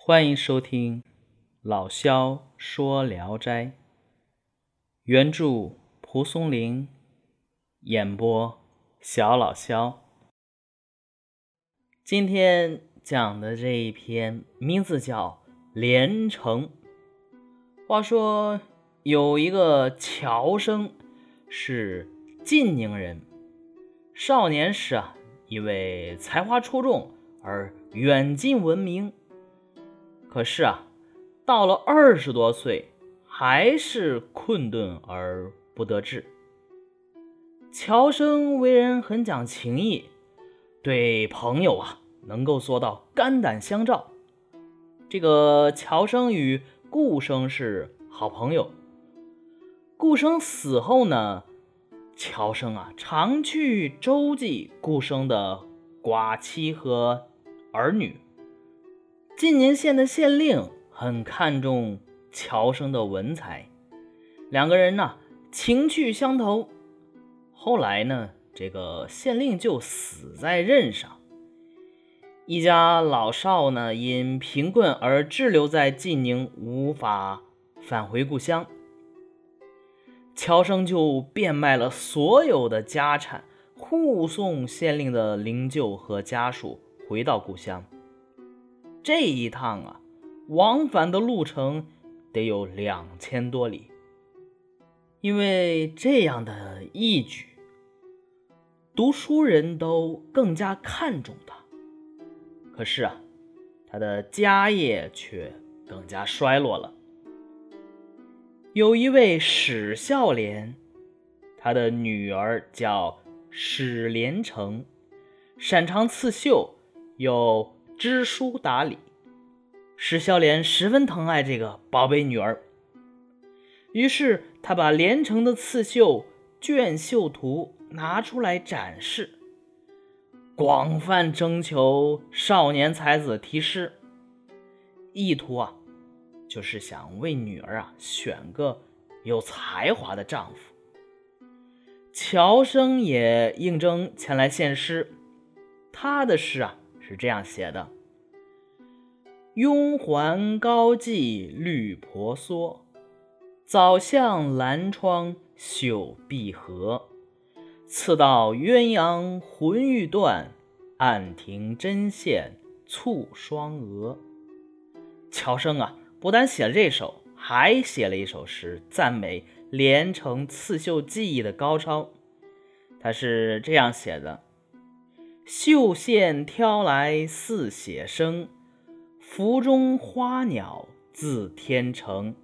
欢迎收听老萧说《聊斋》，原著蒲松龄，演播小老萧。今天讲的这一篇名字叫《连城》。话说有一个乔生，是晋宁人，少年时啊，因为才华出众而远近闻名。可是啊，到了二十多岁，还是困顿而不得志。乔生为人很讲情义，对朋友啊能够做到肝胆相照。这个乔生与顾生是好朋友。顾生死后呢，乔生啊常去周济顾生的寡妻和儿女。晋宁县的县令很看重乔生的文采，两个人呢情趣相投。后来呢，这个县令就死在任上，一家老少呢因贫困而滞留在晋宁，无法返回故乡。乔生就变卖了所有的家产，护送县令的灵柩和家属回到故乡。这一趟啊，往返的路程得有两千多里。因为这样的义举，读书人都更加看重他。可是啊，他的家业却更加衰落了。有一位史孝廉，他的女儿叫史连成，擅长刺绣，又。知书达理，史孝廉十分疼爱这个宝贝女儿。于是他把连城的刺绣卷绣图拿出来展示，广泛征求少年才子题诗，意图啊，就是想为女儿啊选个有才华的丈夫。乔生也应征前来献诗，他的诗啊。是这样写的：“雍环高髻绿婆娑，早向兰窗绣碧荷。次到鸳鸯魂欲断，暗停针线蹙双蛾。”乔生啊，不但写了这首，还写了一首诗，赞美连城刺绣技艺的高超。他是这样写的。绣线挑来似写生，福中花鸟自天成。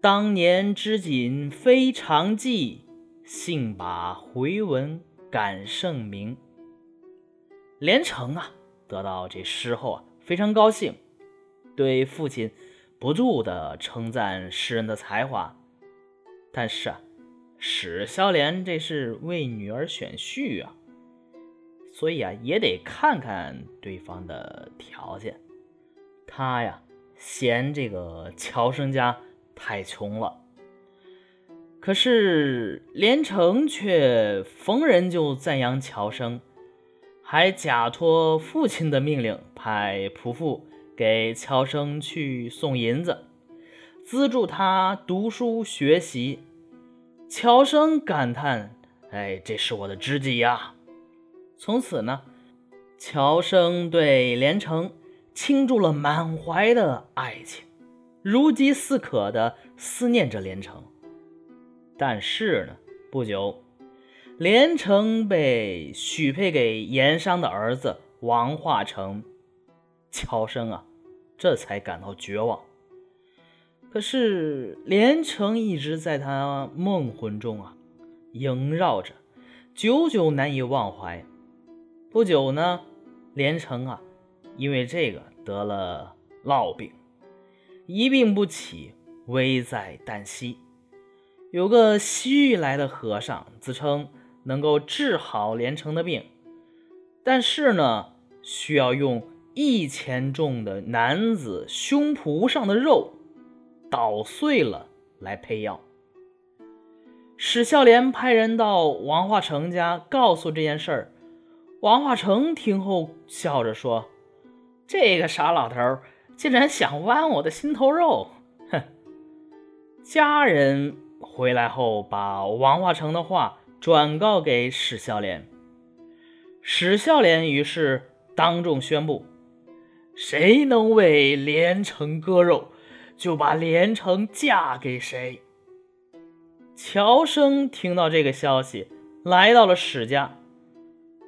当年织锦非常技，幸把回文感盛名。连城啊，得到这诗后啊，非常高兴，对父亲不住的称赞诗人的才华。但是啊，史孝廉这是为女儿选婿啊。所以啊，也得看看对方的条件。他呀，嫌这个乔生家太穷了。可是连城却逢人就赞扬乔生，还假托父亲的命令，派仆妇给乔生去送银子，资助他读书学习。乔生感叹：“哎，这是我的知己呀。”从此呢，乔生对连城倾注了满怀的爱情，如饥似渴的思念着连城。但是呢，不久，连城被许配给盐商的儿子王化成，乔生啊，这才感到绝望。可是连城一直在他梦魂中啊萦绕着，久久难以忘怀。不久呢，连城啊，因为这个得了烙病，一病不起，危在旦夕。有个西域来的和尚，自称能够治好连城的病，但是呢，需要用一千重的男子胸脯上的肉捣碎了来配药。史孝廉派人到王化成家，告诉这件事儿。王化成听后笑着说：“这个傻老头竟然想剜我的心头肉！哼！家人回来后，把王化成的话转告给史孝廉。史孝廉于是当众宣布：谁能为连城割肉，就把连城嫁给谁。乔生听到这个消息，来到了史家，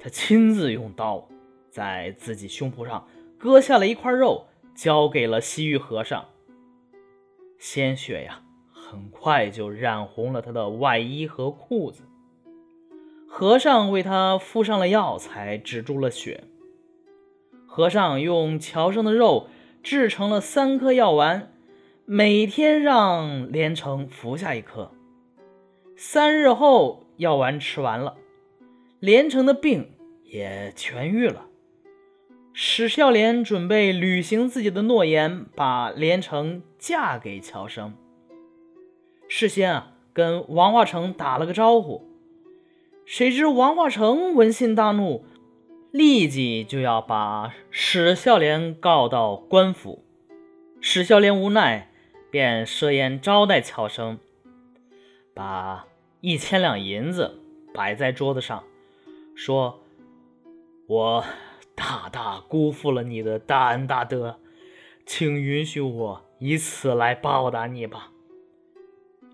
他亲自用刀在自己胸脯上割下了一块肉。交给了西域和尚，鲜血呀，很快就染红了他的外衣和裤子。和尚为他敷上了药材，止住了血。和尚用乔生的肉制成了三颗药丸，每天让连城服下一颗。三日后，药丸吃完了，连城的病也痊愈了。史孝廉准备履行自己的诺言，把连城嫁给乔生。事先啊，跟王化成打了个招呼。谁知王化成闻信大怒，立即就要把史孝廉告到官府。史孝廉无奈，便设宴招待乔生，把一千两银子摆在桌子上，说：“我。”大大辜负了你的大恩大德，请允许我以此来报答你吧。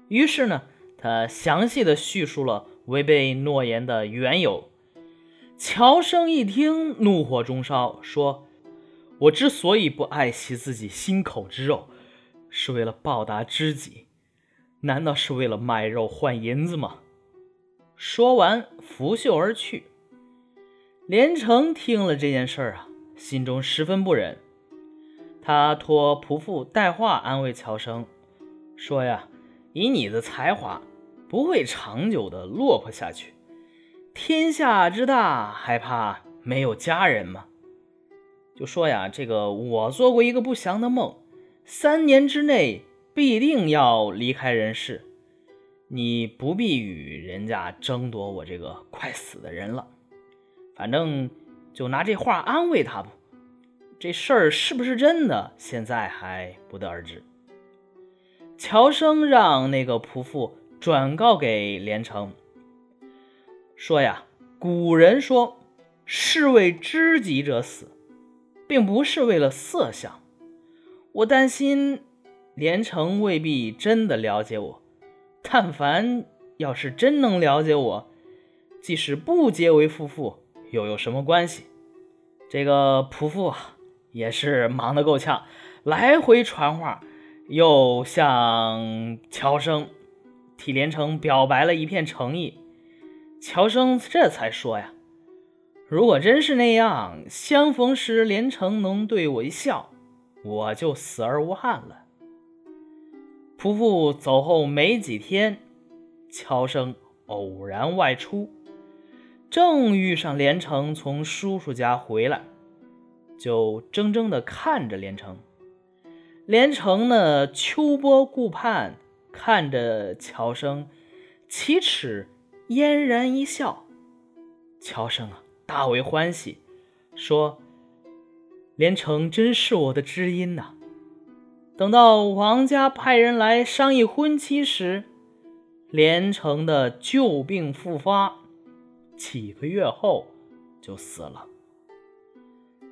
于是呢，他详细的叙述了违背诺言的缘由。乔生一听，怒火中烧，说：“我之所以不爱惜自己心口之肉，是为了报答知己，难道是为了卖肉换银子吗？”说完，拂袖而去。连城听了这件事儿啊，心中十分不忍。他托仆妇带话安慰乔生，说：“呀，以你的才华，不会长久的落魄下去。天下之大，还怕没有家人吗？”就说呀，这个我做过一个不祥的梦，三年之内必定要离开人世。你不必与人家争夺我这个快死的人了。反正就拿这话安慰他吧。这事儿是不是真的，现在还不得而知。乔生让那个仆妇转告给连城，说呀，古人说，是为知己者死，并不是为了色相。我担心连城未必真的了解我，但凡要是真能了解我，即使不结为夫妇。又有什么关系？这个仆妇啊，也是忙得够呛，来回传话，又向乔生替连城表白了一片诚意。乔生这才说呀：“如果真是那样，相逢时连城能对我一笑，我就死而无憾了。”仆妇走后没几天，乔生偶然外出。正遇上连城从叔叔家回来，就怔怔地看着连城。连城呢，秋波顾盼，看着乔生，启齿嫣然一笑。乔生啊，大为欢喜，说：“连城真是我的知音呐。”等到王家派人来商议婚期时，连城的旧病复发。几个月后就死了。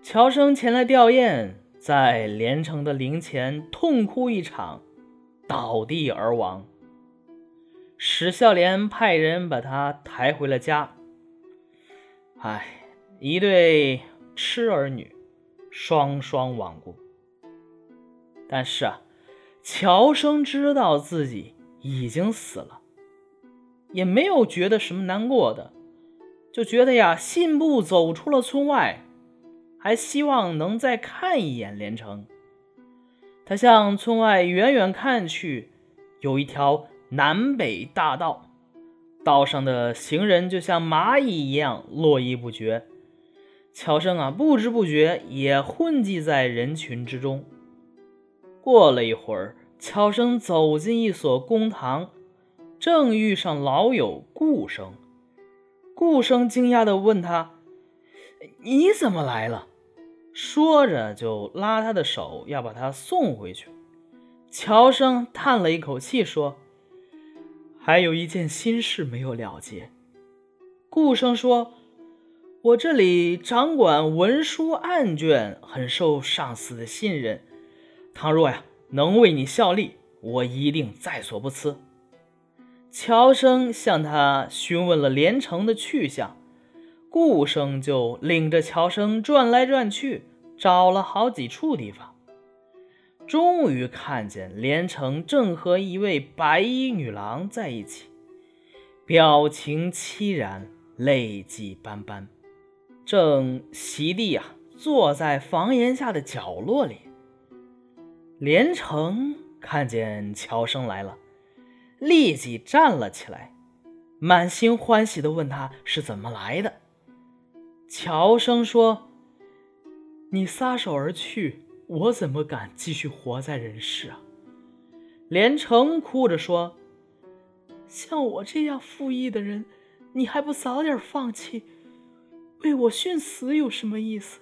乔生前来吊唁，在连城的灵前痛哭一场，倒地而亡。史孝廉派人把他抬回了家。唉，一对痴儿女，双双亡故。但是啊，乔生知道自己已经死了，也没有觉得什么难过的。就觉得呀，信步走出了村外，还希望能再看一眼连城。他向村外远远看去，有一条南北大道，道上的行人就像蚂蚁一样络绎不绝。乔生啊，不知不觉也混迹在人群之中。过了一会儿，乔生走进一所公堂，正遇上老友顾生。顾生惊讶地问他：“你怎么来了？”说着就拉他的手，要把他送回去。乔生叹了一口气说：“还有一件心事没有了结。”顾生说：“我这里掌管文书案卷，很受上司的信任。倘若呀能为你效力，我一定在所不辞。”乔生向他询问了连城的去向，顾生就领着乔生转来转去，找了好几处地方，终于看见连城正和一位白衣女郎在一起，表情凄然，泪迹斑斑，正席地啊坐在房檐下的角落里。连城看见乔生来了。立即站了起来，满心欢喜地问他是怎么来的。乔生说：“你撒手而去，我怎么敢继续活在人世啊？”连城哭着说：“像我这样负义的人，你还不早点放弃，为我殉死有什么意思？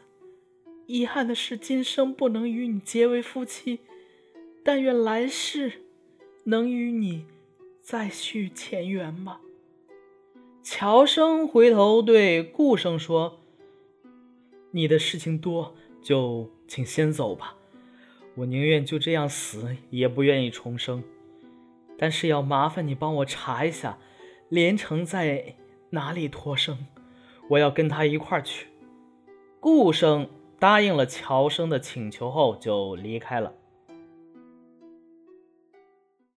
遗憾的是，今生不能与你结为夫妻，但愿来世能与你。”再续前缘吧。乔生回头对顾生说：“你的事情多，就请先走吧。我宁愿就这样死，也不愿意重生。但是要麻烦你帮我查一下，连城在哪里脱生，我要跟他一块儿去。”顾生答应了乔生的请求后，就离开了。